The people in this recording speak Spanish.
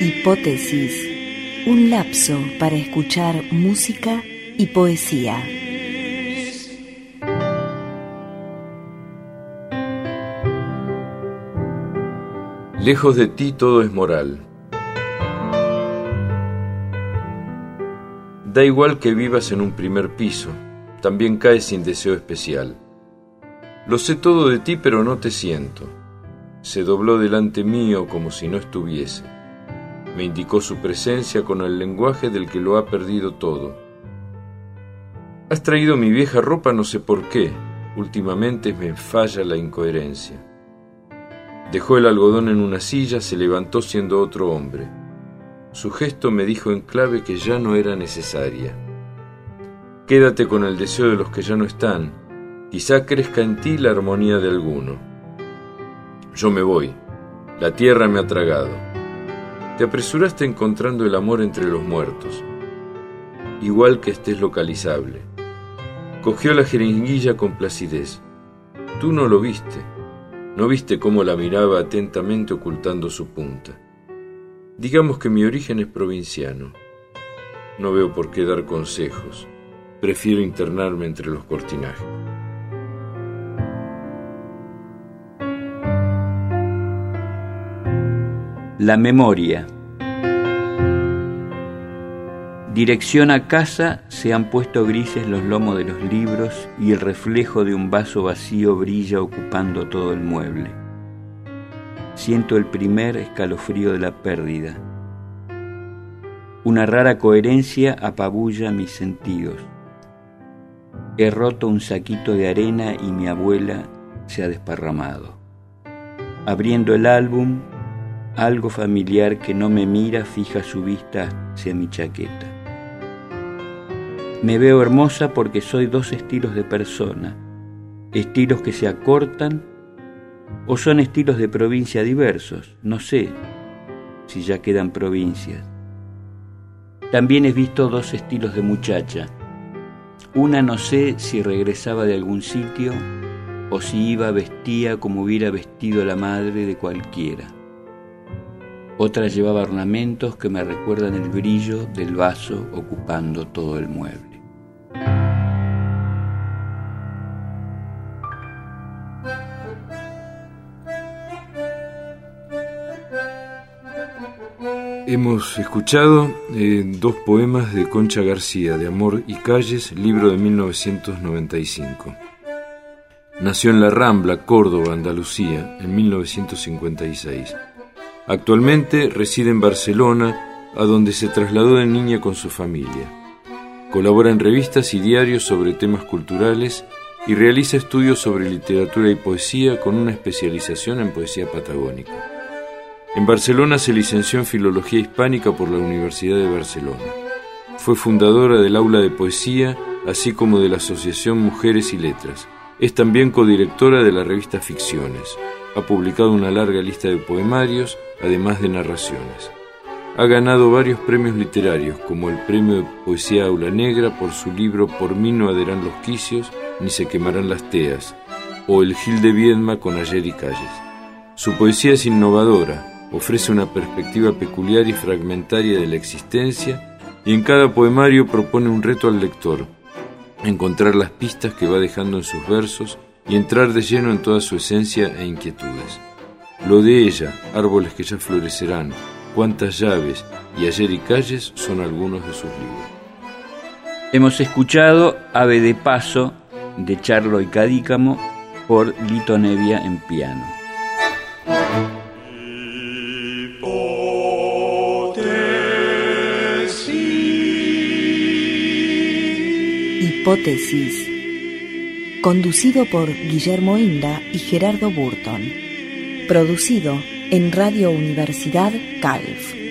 Hipótesis, un lapso para escuchar música y poesía. Lejos de ti todo es moral. Da igual que vivas en un primer piso, también caes sin deseo especial. Lo sé todo de ti, pero no te siento. Se dobló delante mío como si no estuviese. Me indicó su presencia con el lenguaje del que lo ha perdido todo. Has traído mi vieja ropa no sé por qué. Últimamente me falla la incoherencia. Dejó el algodón en una silla, se levantó siendo otro hombre. Su gesto me dijo en clave que ya no era necesaria. Quédate con el deseo de los que ya no están. Quizá crezca en ti la armonía de alguno. Yo me voy. La tierra me ha tragado. Te apresuraste encontrando el amor entre los muertos, igual que estés localizable. Cogió la jeringuilla con placidez. Tú no lo viste ¿No viste cómo la miraba atentamente ocultando su punta? Digamos que mi origen es provinciano. No veo por qué dar consejos. Prefiero internarme entre los cortinajes. La memoria. Dirección a casa se han puesto grises los lomos de los libros y el reflejo de un vaso vacío brilla ocupando todo el mueble. Siento el primer escalofrío de la pérdida. Una rara coherencia apabulla mis sentidos. He roto un saquito de arena y mi abuela se ha desparramado. Abriendo el álbum, algo familiar que no me mira fija su vista hacia mi chaqueta. Me veo hermosa porque soy dos estilos de persona, estilos que se acortan o son estilos de provincia diversos, no sé si ya quedan provincias. También he visto dos estilos de muchacha. Una no sé si regresaba de algún sitio o si iba vestía como hubiera vestido la madre de cualquiera. Otra llevaba ornamentos que me recuerdan el brillo del vaso ocupando todo el mueble. Hemos escuchado eh, dos poemas de Concha García, de Amor y Calles, libro de 1995. Nació en La Rambla, Córdoba, Andalucía, en 1956. Actualmente reside en Barcelona, a donde se trasladó de niña con su familia. Colabora en revistas y diarios sobre temas culturales y realiza estudios sobre literatura y poesía con una especialización en poesía patagónica. En Barcelona se licenció en Filología Hispánica por la Universidad de Barcelona. Fue fundadora del Aula de Poesía, así como de la Asociación Mujeres y Letras. Es también codirectora de la revista Ficciones. Ha publicado una larga lista de poemarios, además de narraciones. Ha ganado varios premios literarios, como el Premio de Poesía Aula Negra por su libro Por mí no aderán los quicios, ni se quemarán las teas, o el Gil de Viedma con Ayer y Calles. Su poesía es innovadora, ofrece una perspectiva peculiar y fragmentaria de la existencia y en cada poemario propone un reto al lector, encontrar las pistas que va dejando en sus versos y entrar de lleno en toda su esencia e inquietudes. Lo de ella, árboles que ya florecerán, cuántas llaves y ayer y calles son algunos de sus libros. Hemos escuchado Ave de Paso de Charlo y Cadícamo por Lito Nevia en piano. Hipótesis. Conducido por Guillermo Inda y Gerardo Burton. Producido en Radio Universidad Calf.